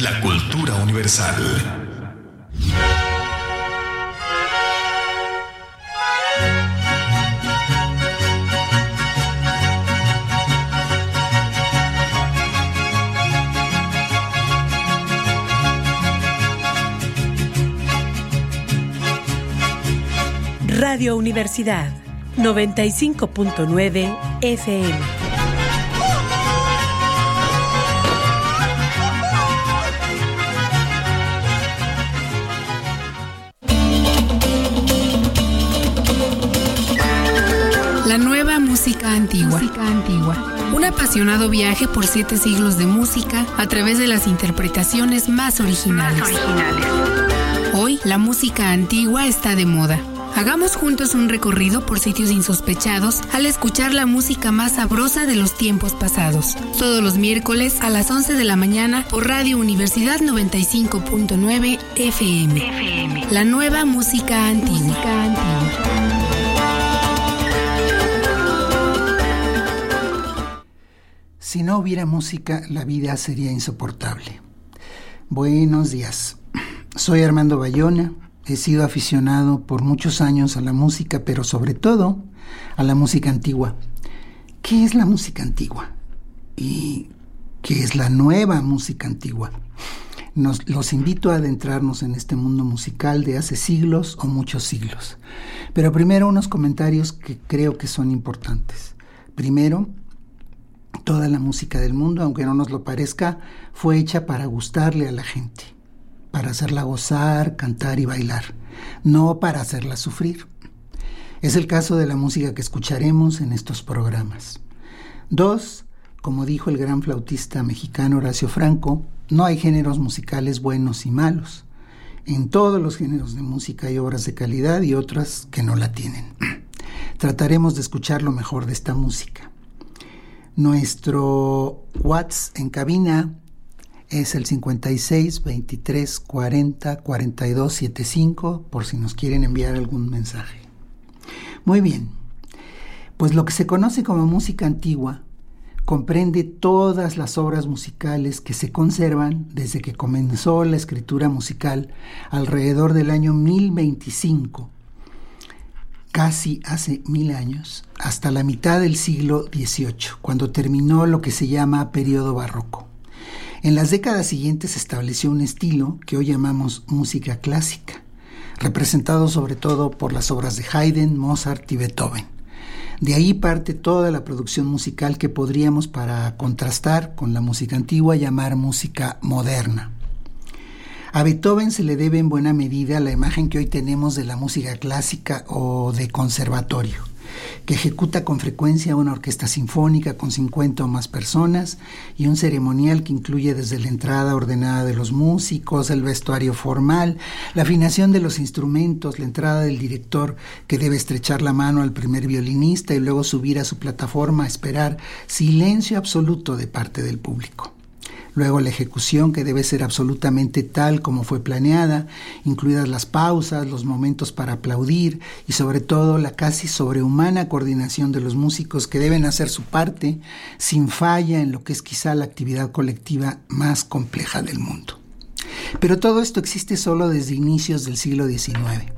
la cultura universal. Radio Universidad 95.9 FM. Música antigua. Un apasionado viaje por siete siglos de música a través de las interpretaciones más originales. Hoy, la música antigua está de moda. Hagamos juntos un recorrido por sitios insospechados al escuchar la música más sabrosa de los tiempos pasados. Todos los miércoles a las 11 de la mañana por Radio Universidad 95.9 FM. La nueva música antigua. Si no hubiera música, la vida sería insoportable. Buenos días. Soy Armando Bayona. He sido aficionado por muchos años a la música, pero sobre todo a la música antigua. ¿Qué es la música antigua? ¿Y qué es la nueva música antigua? Nos, los invito a adentrarnos en este mundo musical de hace siglos o muchos siglos. Pero primero unos comentarios que creo que son importantes. Primero, toda la música del mundo, aunque no nos lo parezca, fue hecha para gustarle a la gente, para hacerla gozar, cantar y bailar, no para hacerla sufrir. Es el caso de la música que escucharemos en estos programas. Dos, como dijo el gran flautista mexicano Horacio Franco, no hay géneros musicales buenos y malos. En todos los géneros de música hay obras de calidad y otras que no la tienen. Trataremos de escuchar lo mejor de esta música. Nuestro WhatsApp en cabina es el 56 23 40 42 75 por si nos quieren enviar algún mensaje. Muy bien, pues lo que se conoce como música antigua comprende todas las obras musicales que se conservan desde que comenzó la escritura musical alrededor del año 1025 casi hace mil años, hasta la mitad del siglo XVIII, cuando terminó lo que se llama periodo barroco. En las décadas siguientes se estableció un estilo que hoy llamamos música clásica, representado sobre todo por las obras de Haydn, Mozart y Beethoven. De ahí parte toda la producción musical que podríamos, para contrastar con la música antigua, llamar música moderna. A Beethoven se le debe en buena medida la imagen que hoy tenemos de la música clásica o de conservatorio, que ejecuta con frecuencia una orquesta sinfónica con 50 o más personas y un ceremonial que incluye desde la entrada ordenada de los músicos, el vestuario formal, la afinación de los instrumentos, la entrada del director que debe estrechar la mano al primer violinista y luego subir a su plataforma a esperar silencio absoluto de parte del público luego la ejecución que debe ser absolutamente tal como fue planeada, incluidas las pausas, los momentos para aplaudir y sobre todo la casi sobrehumana coordinación de los músicos que deben hacer su parte sin falla en lo que es quizá la actividad colectiva más compleja del mundo. Pero todo esto existe solo desde inicios del siglo XIX.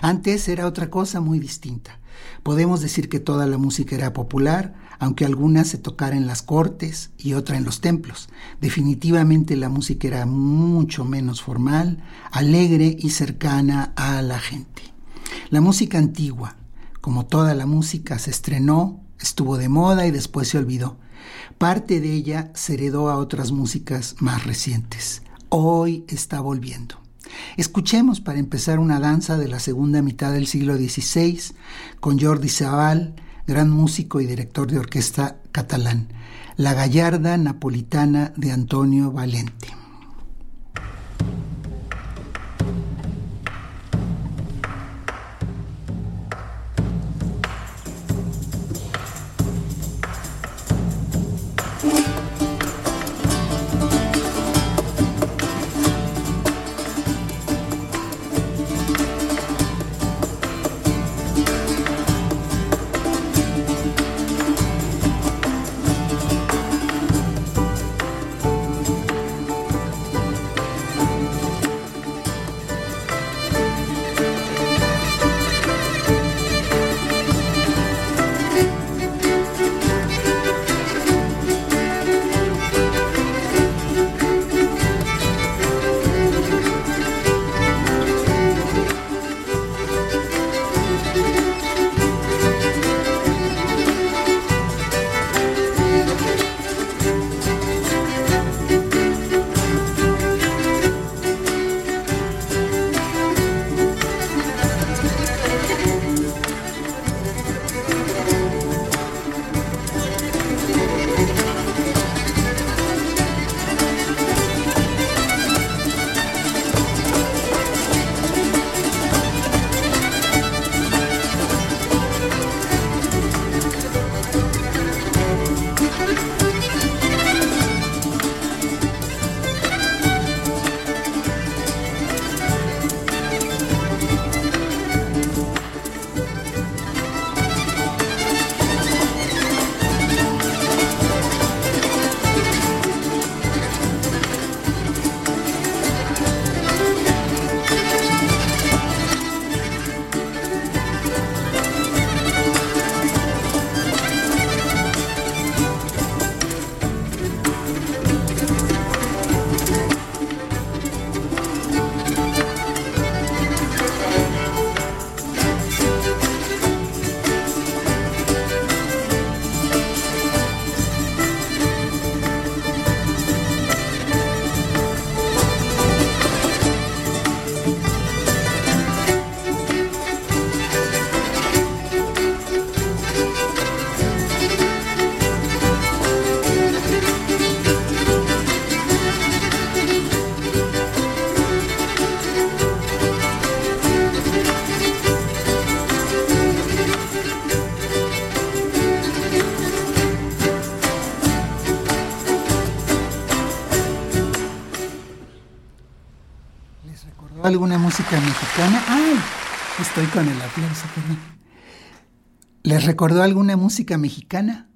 Antes era otra cosa muy distinta. Podemos decir que toda la música era popular, aunque algunas se tocara en las cortes y otra en los templos. Definitivamente la música era mucho menos formal, alegre y cercana a la gente. La música antigua, como toda la música, se estrenó, estuvo de moda y después se olvidó. Parte de ella se heredó a otras músicas más recientes. Hoy está volviendo. Escuchemos para empezar una danza de la segunda mitad del siglo XVI con Jordi Sabal, gran músico y director de orquesta catalán, La Gallarda Napolitana de Antonio Valente. ¿Alguna música mexicana? ¡Ay! Estoy con el aplauso, perdón. ¿Les recordó alguna música mexicana?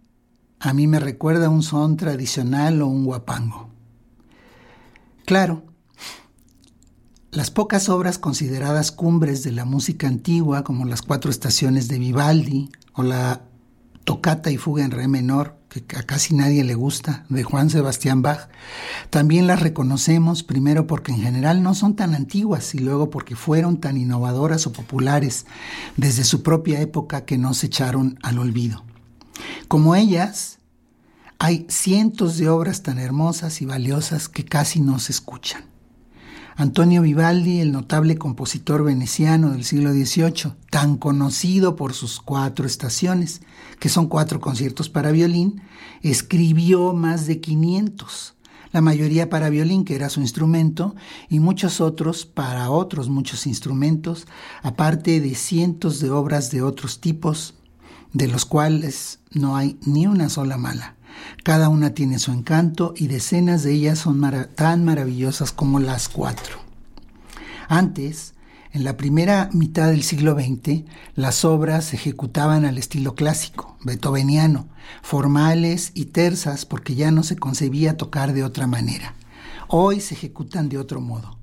A mí me recuerda un son tradicional o un guapango. Claro, las pocas obras consideradas cumbres de la música antigua, como las cuatro estaciones de Vivaldi o la tocata y fuga en re menor, que a casi nadie le gusta, de Juan Sebastián Bach, también las reconocemos primero porque en general no son tan antiguas y luego porque fueron tan innovadoras o populares desde su propia época que no se echaron al olvido. Como ellas, hay cientos de obras tan hermosas y valiosas que casi no se escuchan. Antonio Vivaldi, el notable compositor veneciano del siglo XVIII, tan conocido por sus cuatro estaciones, que son cuatro conciertos para violín, escribió más de 500, la mayoría para violín, que era su instrumento, y muchos otros para otros muchos instrumentos, aparte de cientos de obras de otros tipos, de los cuales no hay ni una sola mala. Cada una tiene su encanto y decenas de ellas son tan maravillosas como las cuatro. Antes, en la primera mitad del siglo XX, las obras se ejecutaban al estilo clásico, beethoveniano, formales y tersas porque ya no se concebía tocar de otra manera. Hoy se ejecutan de otro modo,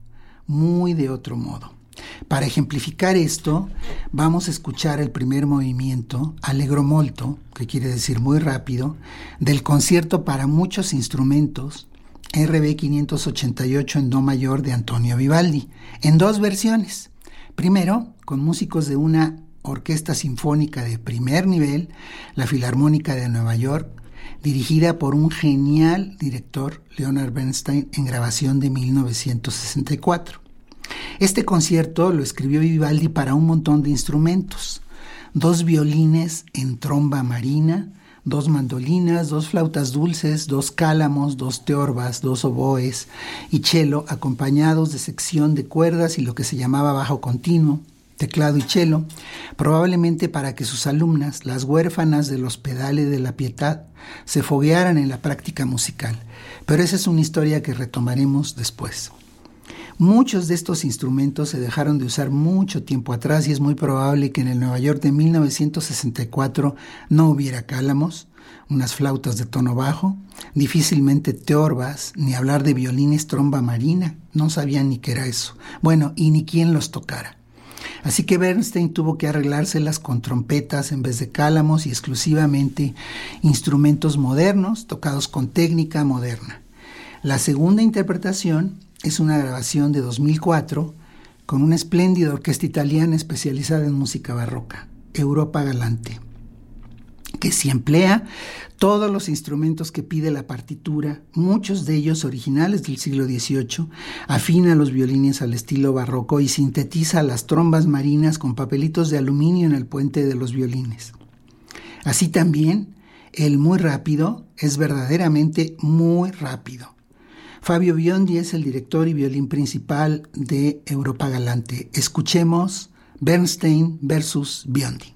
muy de otro modo. Para ejemplificar esto, vamos a escuchar el primer movimiento, Allegro molto, que quiere decir muy rápido, del concierto para muchos instrumentos, RB 588 en Do mayor de Antonio Vivaldi, en dos versiones. Primero, con músicos de una orquesta sinfónica de primer nivel, la Filarmónica de Nueva York, dirigida por un genial director, Leonard Bernstein, en grabación de 1964. Este concierto lo escribió Vivaldi para un montón de instrumentos. Dos violines en tromba marina, dos mandolinas, dos flautas dulces, dos cálamos, dos teorbas, dos oboes y cello acompañados de sección de cuerdas y lo que se llamaba bajo continuo, teclado y cello, probablemente para que sus alumnas, las huérfanas de los pedales de la piedad, se foguearan en la práctica musical. Pero esa es una historia que retomaremos después. Muchos de estos instrumentos se dejaron de usar mucho tiempo atrás y es muy probable que en el Nueva York de 1964 no hubiera cálamos, unas flautas de tono bajo, difícilmente teorbas, ni hablar de violines tromba marina, no sabían ni qué era eso. Bueno, y ni quién los tocara. Así que Bernstein tuvo que arreglárselas con trompetas en vez de cálamos y exclusivamente instrumentos modernos tocados con técnica moderna. La segunda interpretación es una grabación de 2004 con una espléndida orquesta italiana especializada en música barroca, Europa Galante, que si emplea todos los instrumentos que pide la partitura, muchos de ellos originales del siglo XVIII, afina los violines al estilo barroco y sintetiza las trombas marinas con papelitos de aluminio en el puente de los violines. Así también, el muy rápido es verdaderamente muy rápido Fabio Biondi es el director y violín principal de Europa Galante. Escuchemos Bernstein versus Biondi.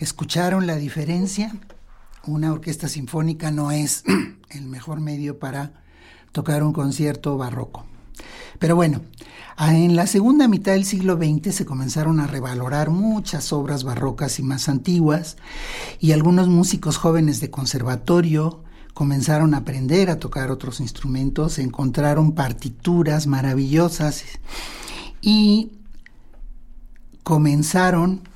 ¿Escucharon la diferencia? Una orquesta sinfónica no es el mejor medio para tocar un concierto barroco. Pero bueno, en la segunda mitad del siglo XX se comenzaron a revalorar muchas obras barrocas y más antiguas, y algunos músicos jóvenes de conservatorio comenzaron a aprender a tocar otros instrumentos, encontraron partituras maravillosas y comenzaron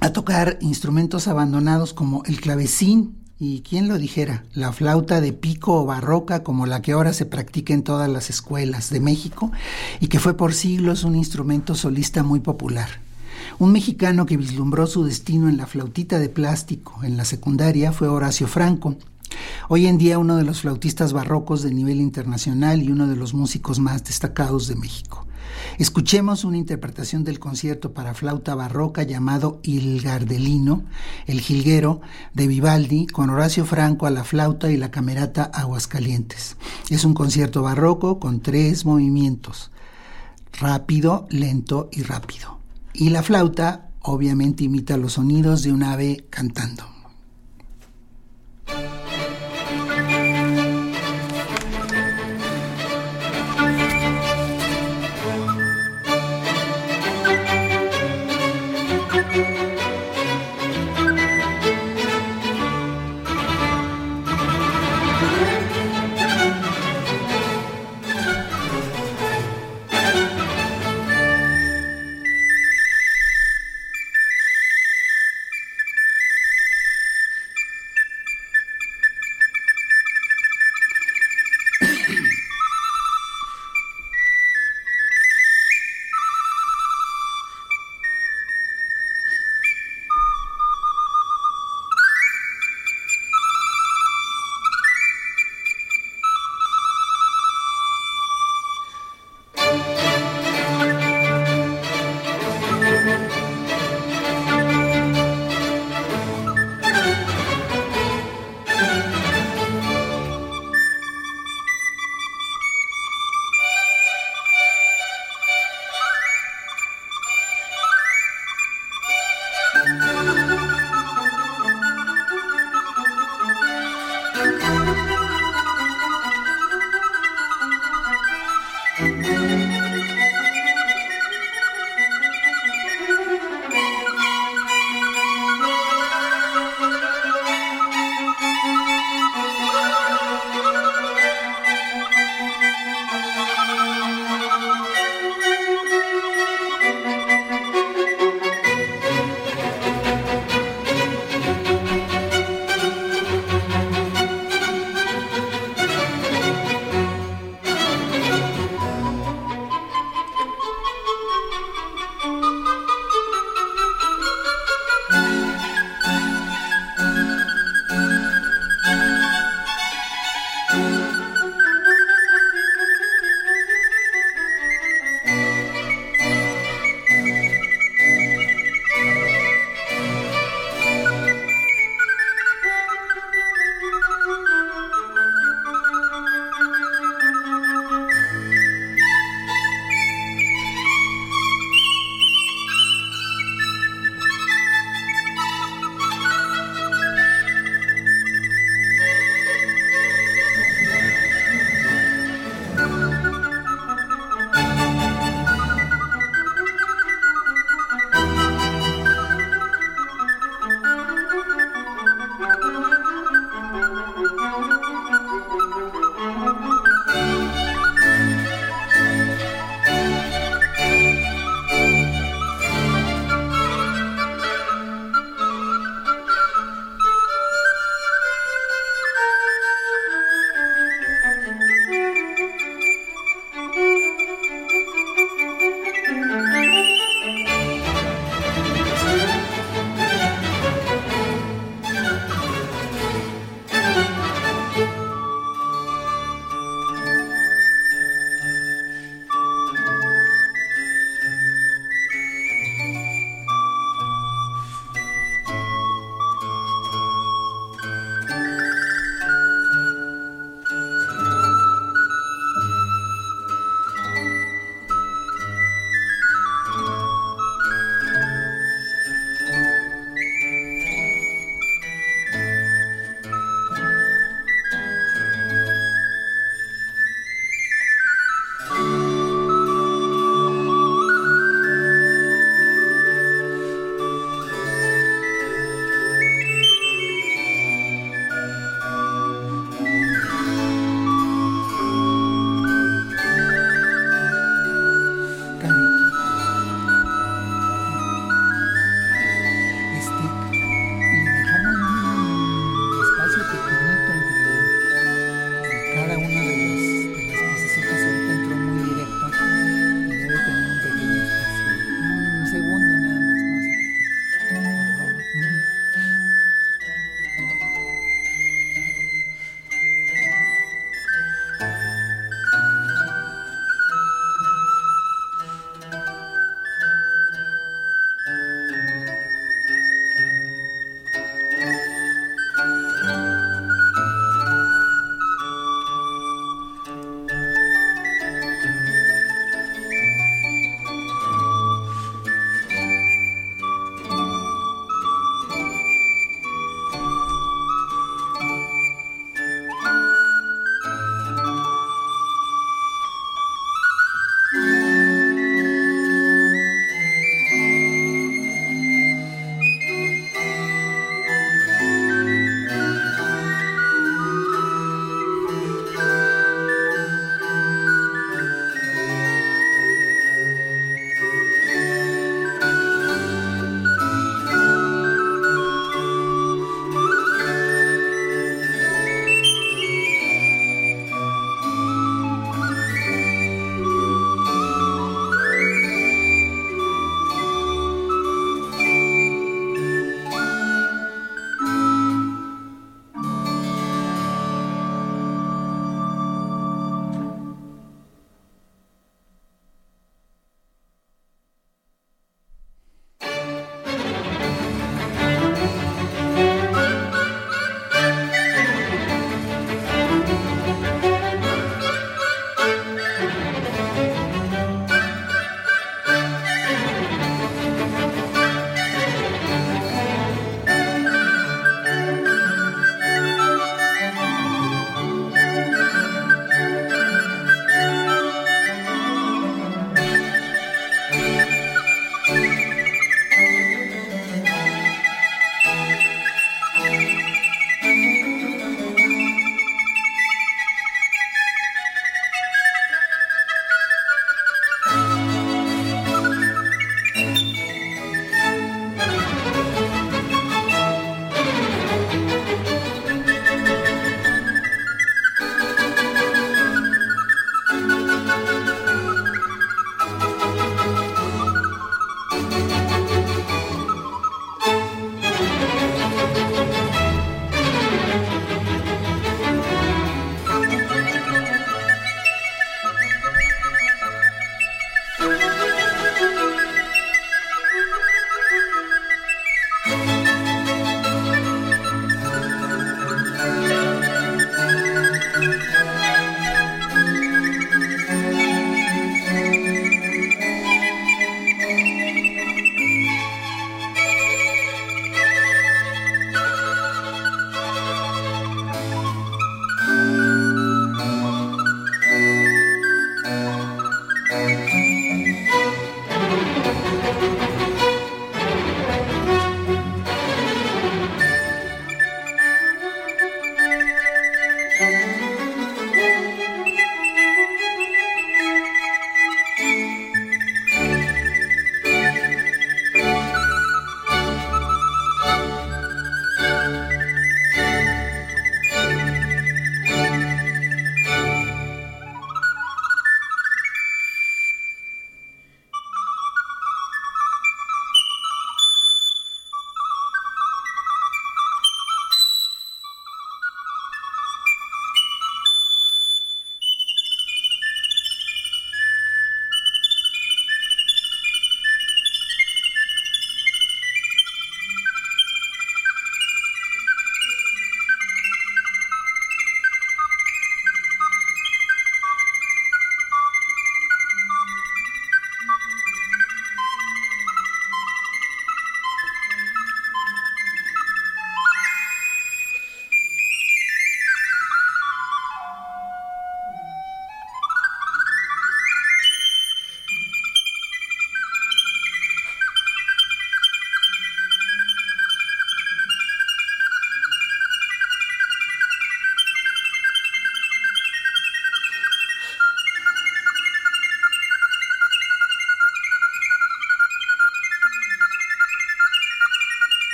a tocar instrumentos abandonados como el clavecín y quién lo dijera, la flauta de pico o barroca como la que ahora se practica en todas las escuelas de México y que fue por siglos un instrumento solista muy popular. Un mexicano que vislumbró su destino en la flautita de plástico en la secundaria fue Horacio Franco, Hoy en día uno de los flautistas barrocos de nivel internacional y uno de los músicos más destacados de México. Escuchemos una interpretación del concierto para flauta barroca llamado Il Gardelino, el jilguero de Vivaldi, con Horacio Franco a la flauta y la camerata Aguascalientes. Es un concierto barroco con tres movimientos, rápido, lento y rápido. Y la flauta obviamente imita los sonidos de un ave cantando.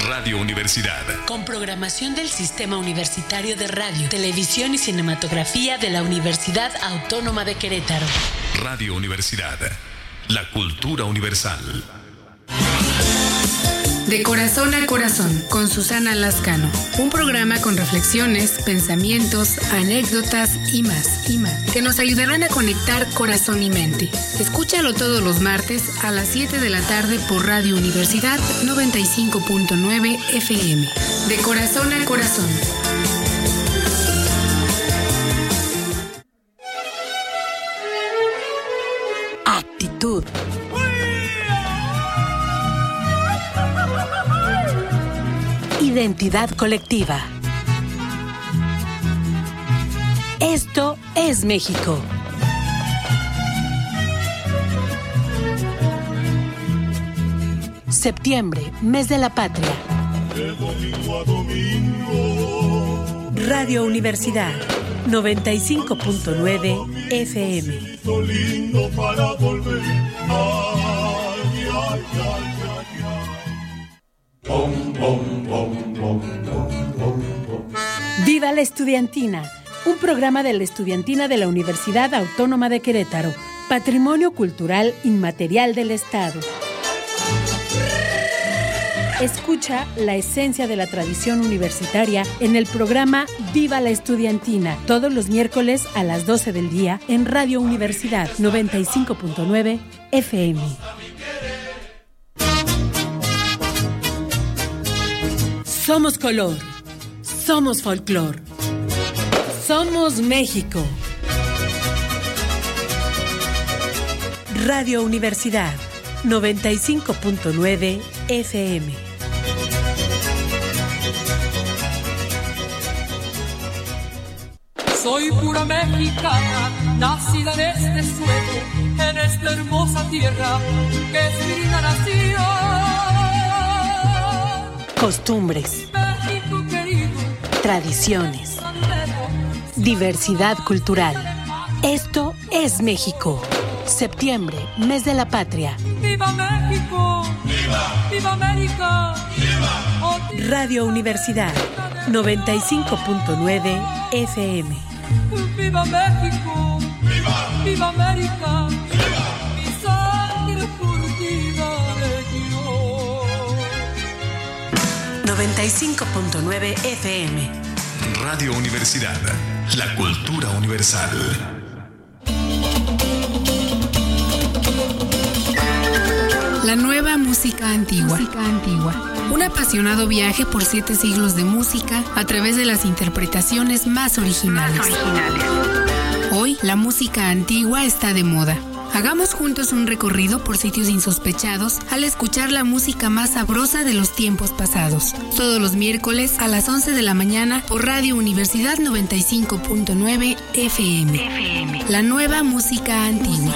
Radio Universidad. Con programación del Sistema Universitario de Radio, Televisión y Cinematografía de la Universidad Autónoma de Querétaro. Radio Universidad. La cultura universal. De corazón a corazón, con Susana Lascano. Un programa con reflexiones, pensamientos, anécdotas y más, y más, que nos ayudarán a conectar corazón y mente. Escúchalo todos los martes a las 7 de la tarde por Radio Universidad 95.9 FM. De corazón a corazón. Identidad colectiva. Esto es México. Septiembre, mes de la patria. Radio Universidad, 95.9 FM. Viva la Estudiantina, un programa de la Estudiantina de la Universidad Autónoma de Querétaro, Patrimonio Cultural Inmaterial del Estado. Escucha la esencia de la tradición universitaria en el programa Viva la Estudiantina, todos los miércoles a las 12 del día en Radio Universidad 95.9 FM. Somos color, somos folclor, somos México. Radio Universidad 95.9 FM. Soy pura mexicana, nacida en este suelo, en esta hermosa tierra que es mi nación. Costumbres, México querido, tradiciones, diversidad cultural. Esto es México. Septiembre, mes de la patria. ¡Viva México! ¡Viva! ¡Viva América! ¡Viva! Radio Universidad 95.9 FM. ¡Viva México! ¡Viva! ¡Viva América! ¡Viva! 95.9 FM. Radio Universidad. La cultura universal. La nueva música antigua. Un apasionado viaje por siete siglos de música a través de las interpretaciones más originales. Hoy, la música antigua está de moda. Hagamos juntos un recorrido por sitios insospechados al escuchar la música más sabrosa de los tiempos pasados. Todos los miércoles a las 11 de la mañana por Radio Universidad 95.9 FM. La nueva música antigua.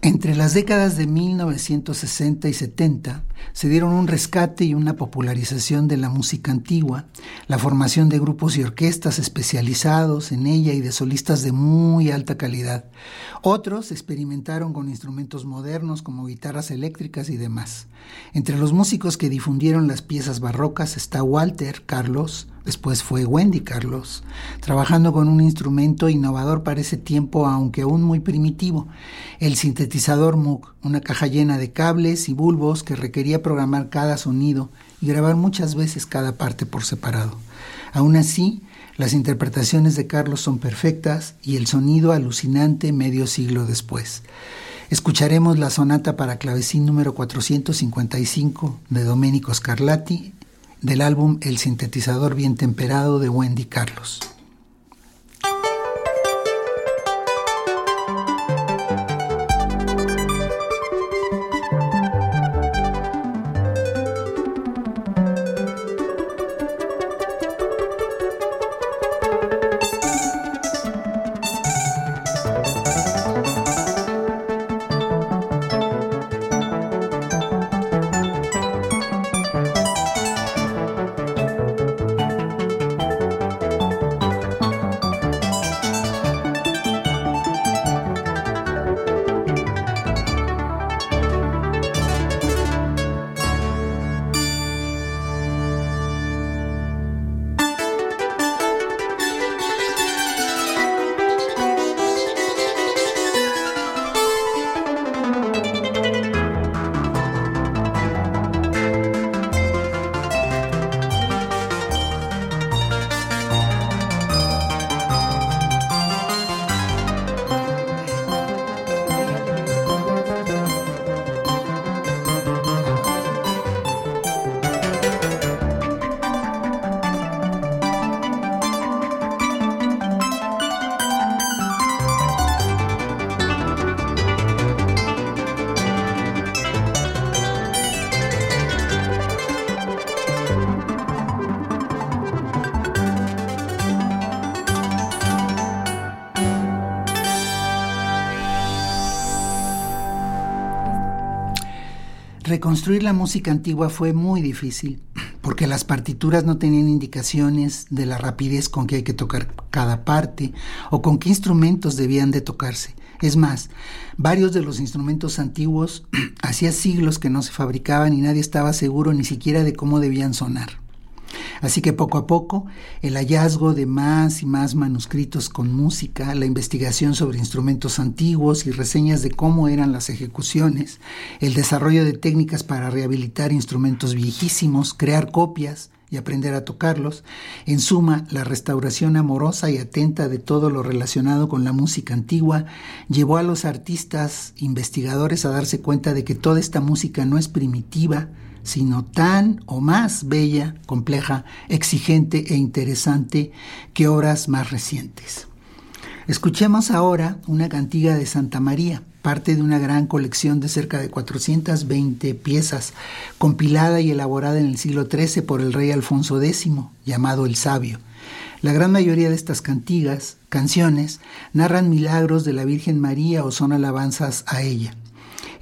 Entre las décadas de 1960 y 70 se dieron un rescate y una popularización de la música antigua, la formación de grupos y orquestas especializados en ella y de solistas de muy alta calidad. Otros experimentaron con instrumentos modernos como guitarras eléctricas y demás. Entre los músicos que difundieron las piezas barrocas está Walter Carlos, después fue Wendy Carlos, trabajando con un instrumento innovador para ese tiempo, aunque aún muy primitivo, el sintetizador Moog, una caja llena de cables y bulbos que requería programar cada sonido y grabar muchas veces cada parte por separado. Aún así, las interpretaciones de Carlos son perfectas y el sonido alucinante medio siglo después. Escucharemos la sonata para clavecín número 455 de Domenico Scarlatti del álbum El sintetizador bien temperado de Wendy Carlos. Reconstruir la música antigua fue muy difícil porque las partituras no tenían indicaciones de la rapidez con que hay que tocar cada parte o con qué instrumentos debían de tocarse. Es más, varios de los instrumentos antiguos hacía siglos que no se fabricaban y nadie estaba seguro ni siquiera de cómo debían sonar. Así que poco a poco, el hallazgo de más y más manuscritos con música, la investigación sobre instrumentos antiguos y reseñas de cómo eran las ejecuciones, el desarrollo de técnicas para rehabilitar instrumentos viejísimos, crear copias, y aprender a tocarlos. En suma, la restauración amorosa y atenta de todo lo relacionado con la música antigua llevó a los artistas investigadores a darse cuenta de que toda esta música no es primitiva, sino tan o más bella, compleja, exigente e interesante que obras más recientes. Escuchemos ahora una cantiga de Santa María, parte de una gran colección de cerca de 420 piezas, compilada y elaborada en el siglo XIII por el rey Alfonso X, llamado el Sabio. La gran mayoría de estas cantigas, canciones, narran milagros de la Virgen María o son alabanzas a ella.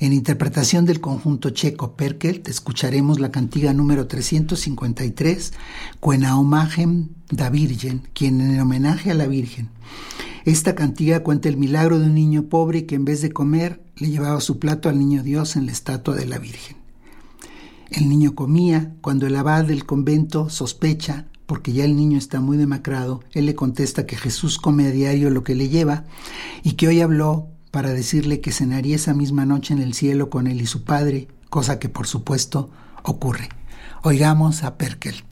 En interpretación del conjunto checo Perkelt escucharemos la cantiga número 353, Cuena Omagem da Virgen, quien en homenaje a la Virgen. Esta cantiga cuenta el milagro de un niño pobre que en vez de comer le llevaba su plato al niño Dios en la estatua de la Virgen. El niño comía, cuando el abad del convento sospecha, porque ya el niño está muy demacrado, él le contesta que Jesús come a diario lo que le lleva y que hoy habló para decirle que cenaría esa misma noche en el cielo con él y su padre, cosa que por supuesto ocurre. Oigamos a Perkel.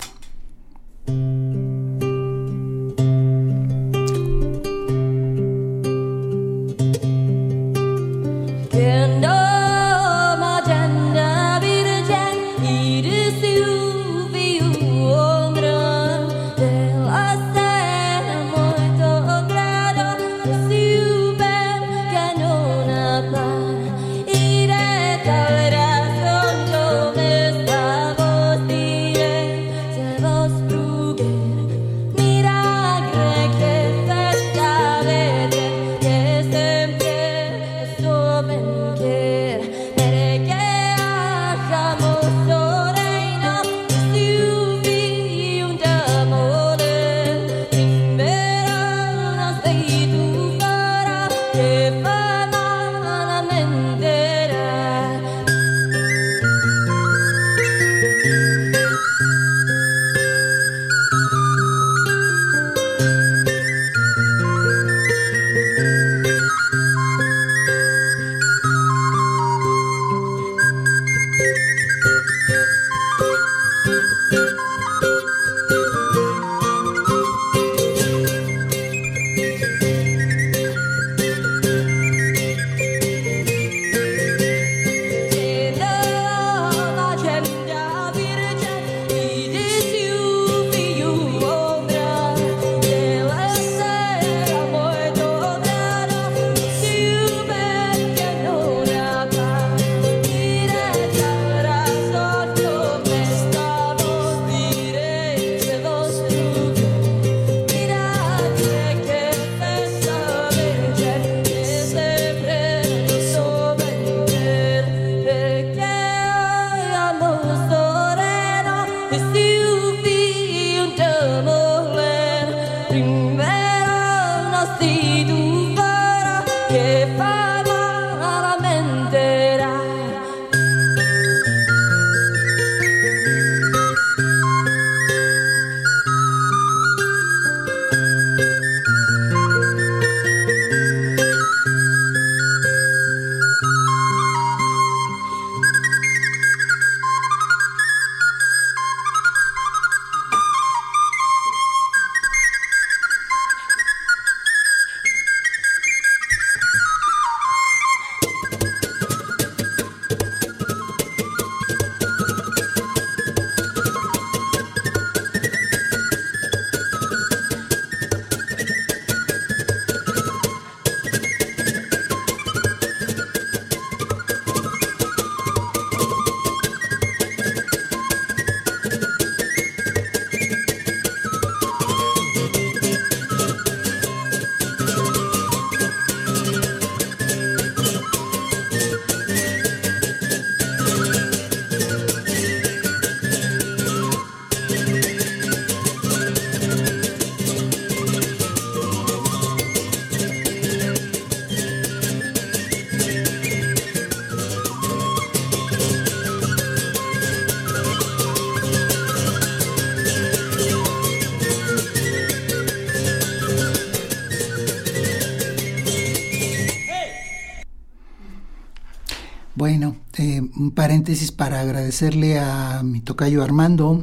Para agradecerle a mi tocayo Armando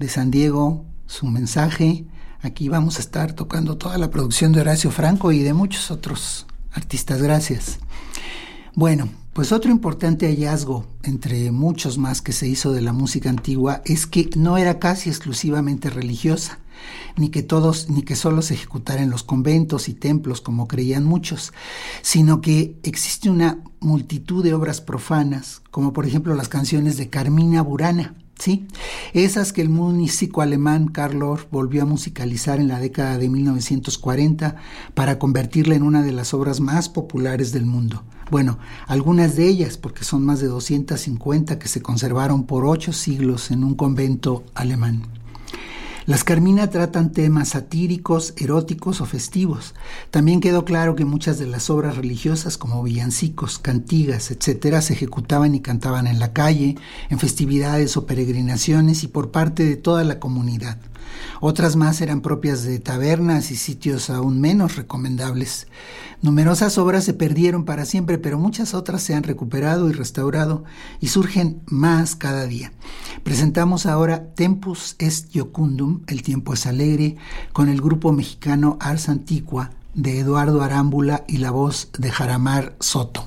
de San Diego su mensaje. Aquí vamos a estar tocando toda la producción de Horacio Franco y de muchos otros artistas. Gracias. Bueno, pues otro importante hallazgo, entre muchos más que se hizo de la música antigua, es que no era casi exclusivamente religiosa, ni que todos, ni que solo se ejecutara en los conventos y templos como creían muchos, sino que existe una multitud de obras profanas, como por ejemplo las canciones de Carmina Burana, ¿sí? Esas que el músico alemán Karl Orff volvió a musicalizar en la década de 1940 para convertirla en una de las obras más populares del mundo. Bueno, algunas de ellas, porque son más de 250 que se conservaron por ocho siglos en un convento alemán. Las Carmina tratan temas satíricos, eróticos o festivos. También quedó claro que muchas de las obras religiosas, como villancicos, cantigas, etc., se ejecutaban y cantaban en la calle, en festividades o peregrinaciones y por parte de toda la comunidad. Otras más eran propias de tabernas y sitios aún menos recomendables. Numerosas obras se perdieron para siempre, pero muchas otras se han recuperado y restaurado y surgen más cada día. Presentamos ahora Tempus est Iocundum, El tiempo es alegre, con el grupo mexicano Ars Antiqua de Eduardo Arámbula y la voz de Jaramar Soto.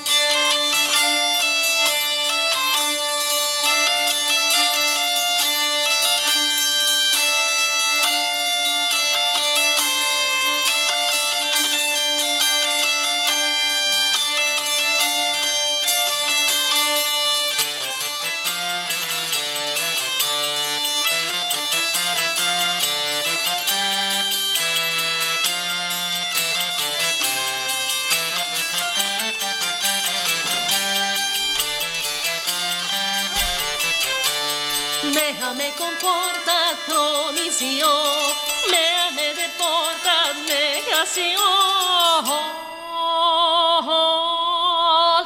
promisión, me me deporta negación.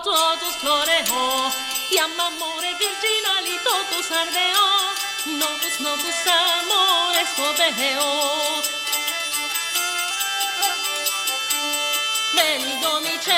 Todos y amore virginali todos ardeo, novos novos amores copeo. Veni domicela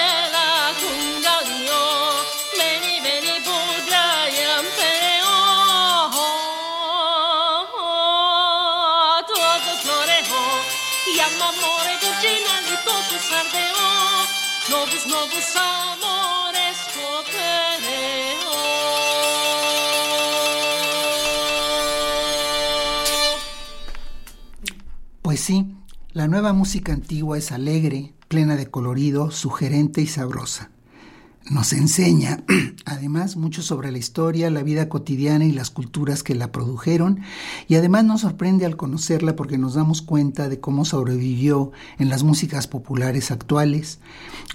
Pues sí, la nueva música antigua es alegre, plena de colorido, sugerente y sabrosa. Nos enseña, además, mucho sobre la historia, la vida cotidiana y las culturas que la produjeron, y además nos sorprende al conocerla porque nos damos cuenta de cómo sobrevivió en las músicas populares actuales,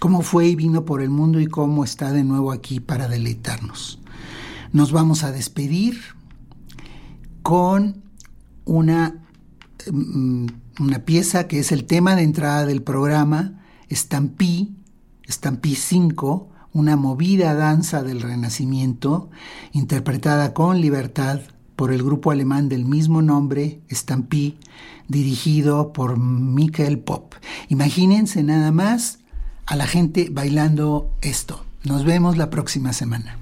cómo fue y vino por el mundo y cómo está de nuevo aquí para deleitarnos. Nos vamos a despedir con una mm, una pieza que es el tema de entrada del programa, Stampí, Stampí 5, una movida danza del Renacimiento, interpretada con libertad por el grupo alemán del mismo nombre, Stampy, dirigido por Michael Pop. Imagínense nada más a la gente bailando esto. Nos vemos la próxima semana.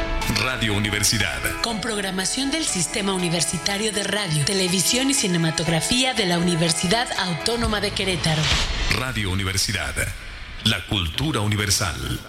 Radio Universidad. Con programación del Sistema Universitario de Radio, Televisión y Cinematografía de la Universidad Autónoma de Querétaro. Radio Universidad. La cultura universal.